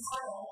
title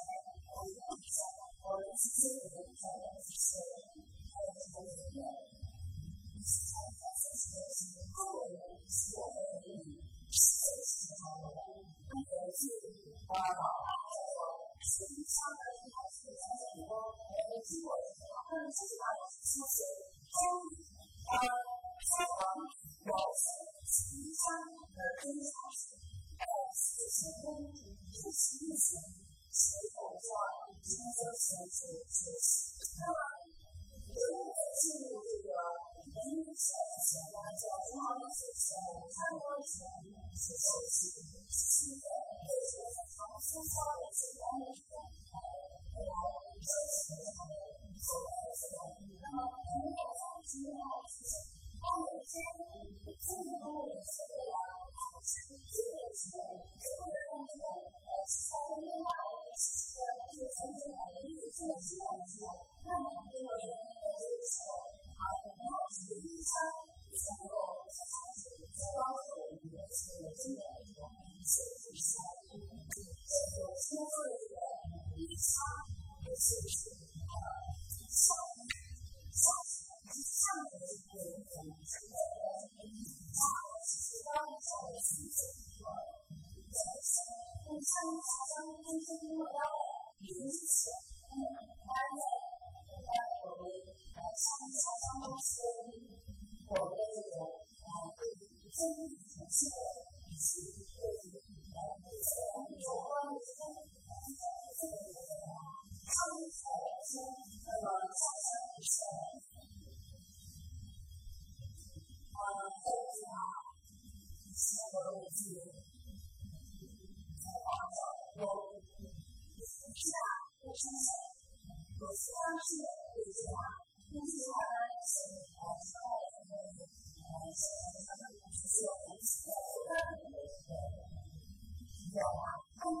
Thank you.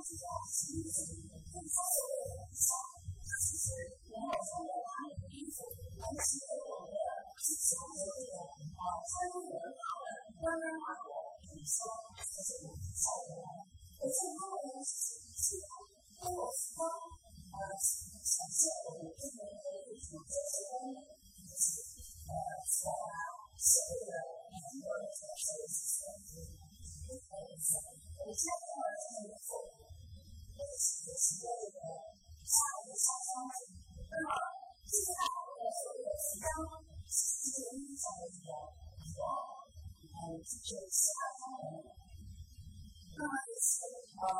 to you're going to.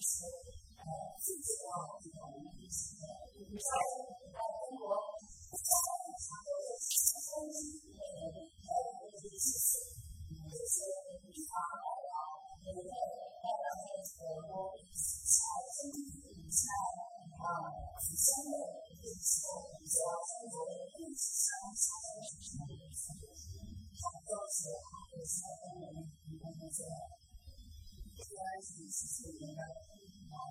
所呃自己的这种营销呃中国销售市场或者是新东西呃呃这些事情，就是非常好的，我们带到这个我们小经济底下啊，提升的这些主要中国的历史上小市场的一些，还有是还有是我们我们这。虽然是四四年的。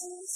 Jesus.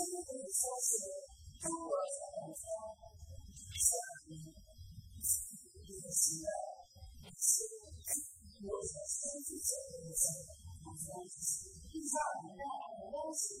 生命的消息的中国传统中，像你是一个新的，是有所先知者的一个身份，好像是遇上很多很多东西。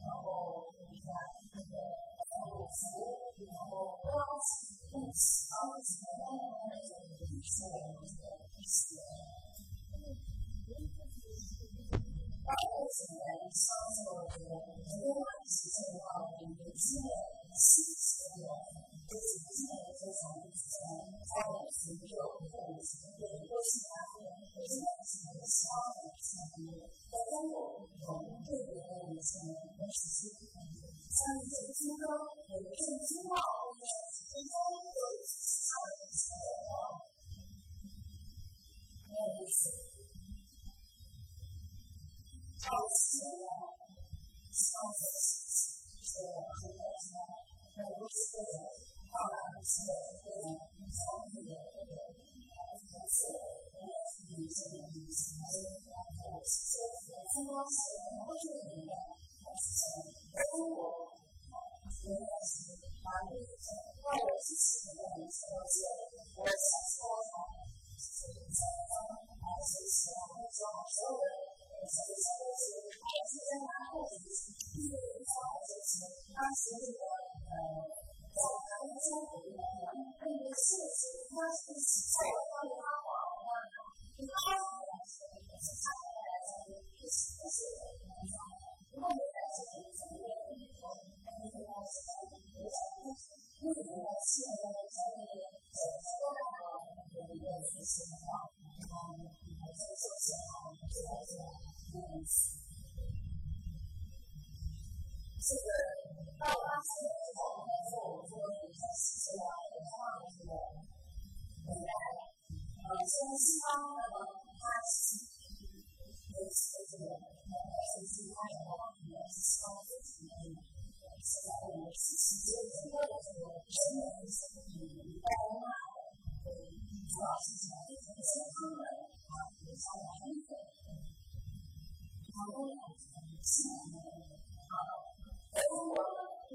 然后，你看那个，还有谁，然后，然后，嗯。Iyi ni.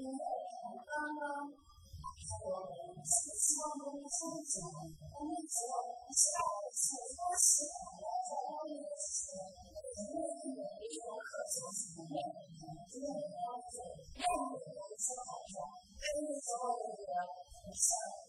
因为才刚刚我们是希望跟他相处，但那时候不知道的是他是怎在外面的时候，没有什么可说什么的，就是那样子，那么我们做好说，但那时候的我，我想。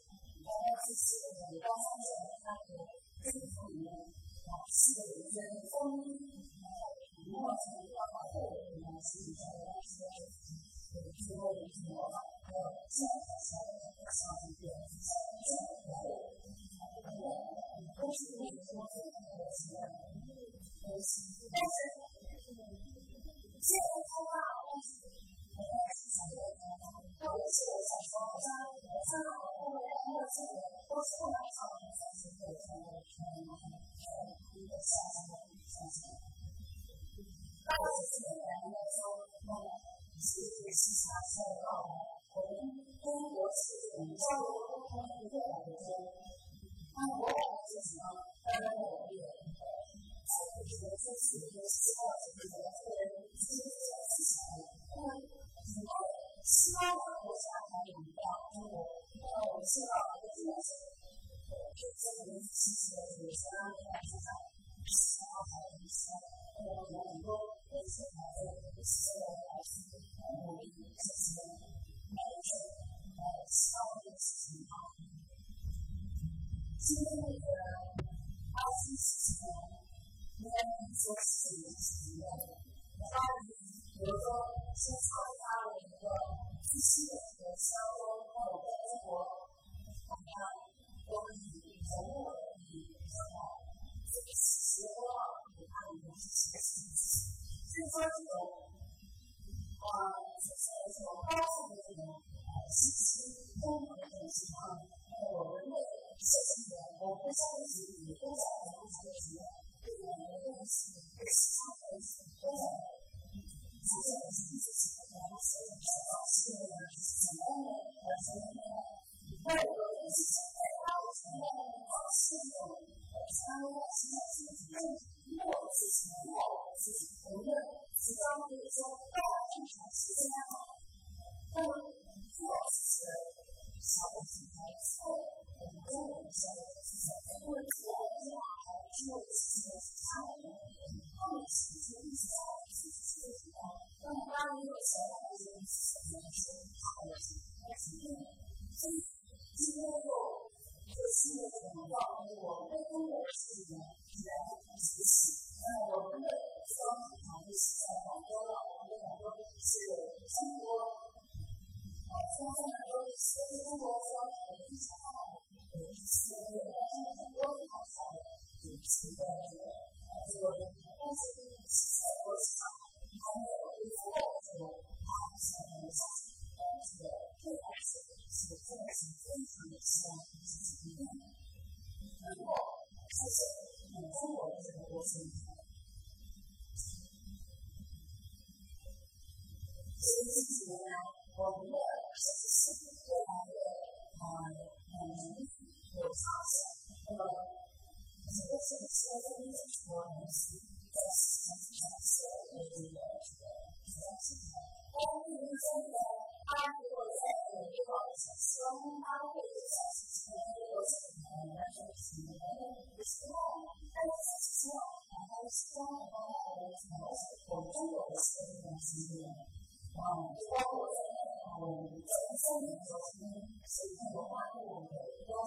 this is, it is 该物种的模式产地在。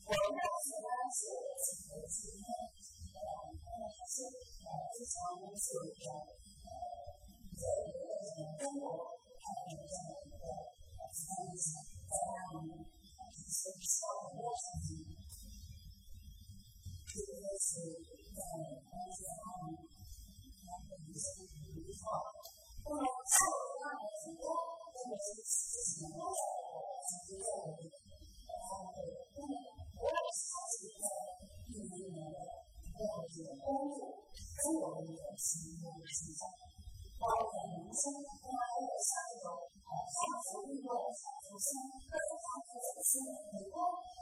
十二好几次都这样一个大的呃，在下面看，第一次第一个我们是号发布是在十几个月之前，那么我们现在是几个今天呃，那么是呃非常是呃在一个中国还有这样一个呃参与在我们就是少年的成绩，这个是在关键方面，那个一些比较。那么下一个呢，很多那个是之前的曾经在我们呃会后面，我也是开始在一年一年的这样一个关注中国的一个新的现象，包括民生，另外还有像这种呃上浮运动、上浮心，各种上浮的心，很多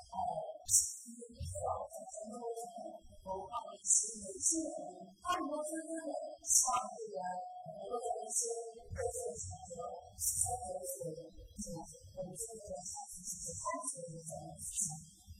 呃一比较在全国上面都放一些年轻人，他们都纷纷的向这个很多的一些各种场合，才都是这种我们说的上浮是开始的这样事情。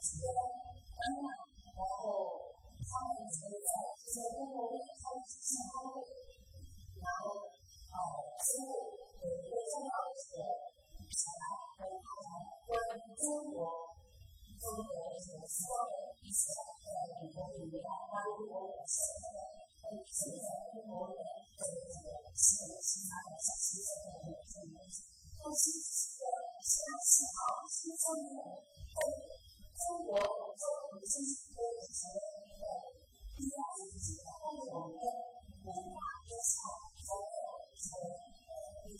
个企业家，丹麦，然后他们也会在在中国开举行开会，然后呃，宣布有一个重要的这个展览和谈关于中国中国的这个所有一些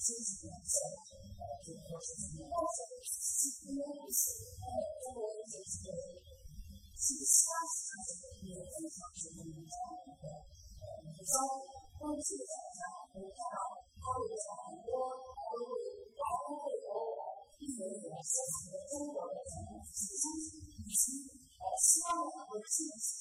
1999年1月1日，习近平会见习近平会见习近平会见习近平会见习近平会见习近平会见习近平会见习近平会见会见习近会见会见习近平会见习近平会见习近平会见习近平会见习近平会见习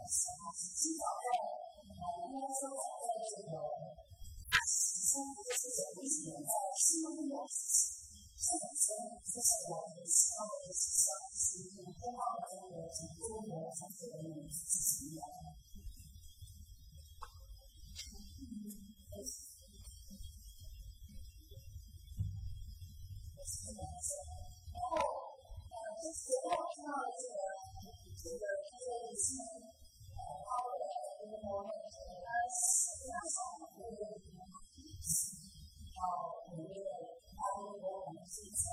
这。其实他也是，其实呃，我们公司的工人就是呃研究这个呃西方的这些西方很多过去有中国的这个呃历史元素的事情，好的呃分成很多这个个人的事情这个呃想法是至少在呃应该说早在这个三十这个历史年代新中国时期。这本书就是我们希望的是想是用中华中国从中国从这个里面去体验。然后，呃，就是我看到了这个这个这个女性，呃，包括 Thank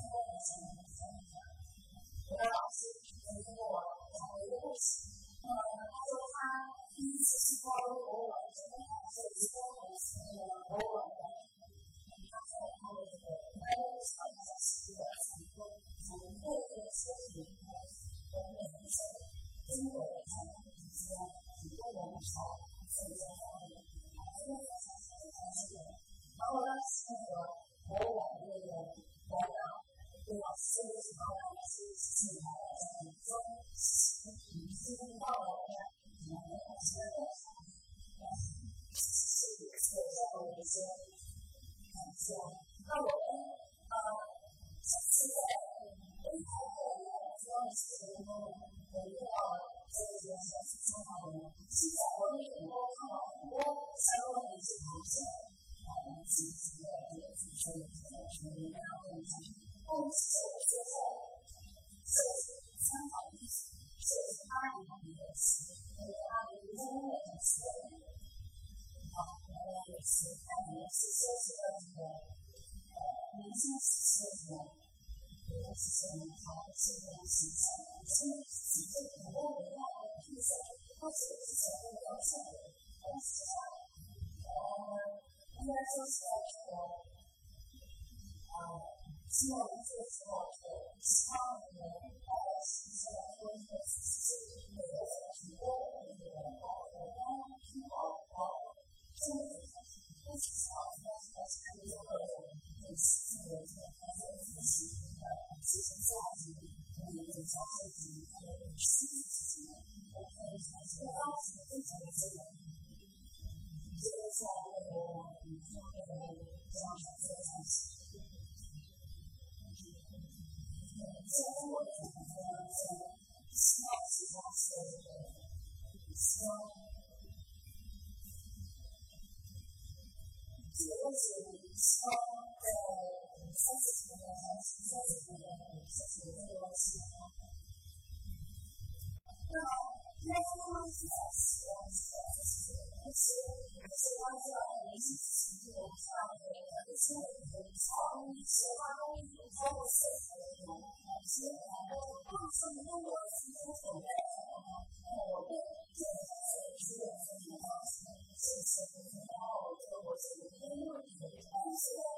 you. 是这样子的，呃，民间是这样的，这是我们好的这个形象，真的是这样。三十分钟，三十，三十分钟，三十分钟的时光。那么，今天呢，我们分享的是就是一些一些关于我们的明星的一些相关的明星的一些化妆的一些化妆的一些心得和一些化妆的一些心得和一些心得。那么，关于化妆方面的话呢，那么我对就是自己的一些化妆的一些心得，然后我觉得我是因为我的妆容。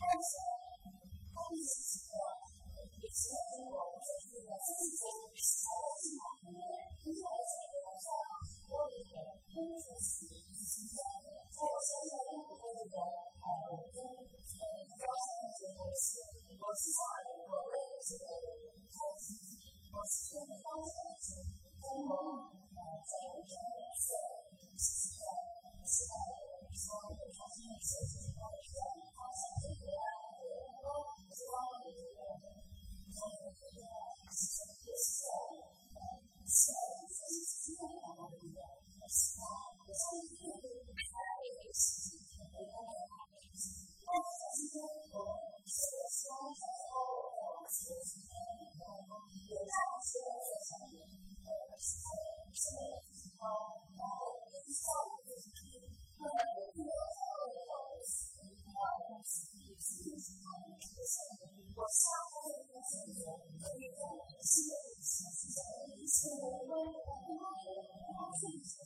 Yes. 的这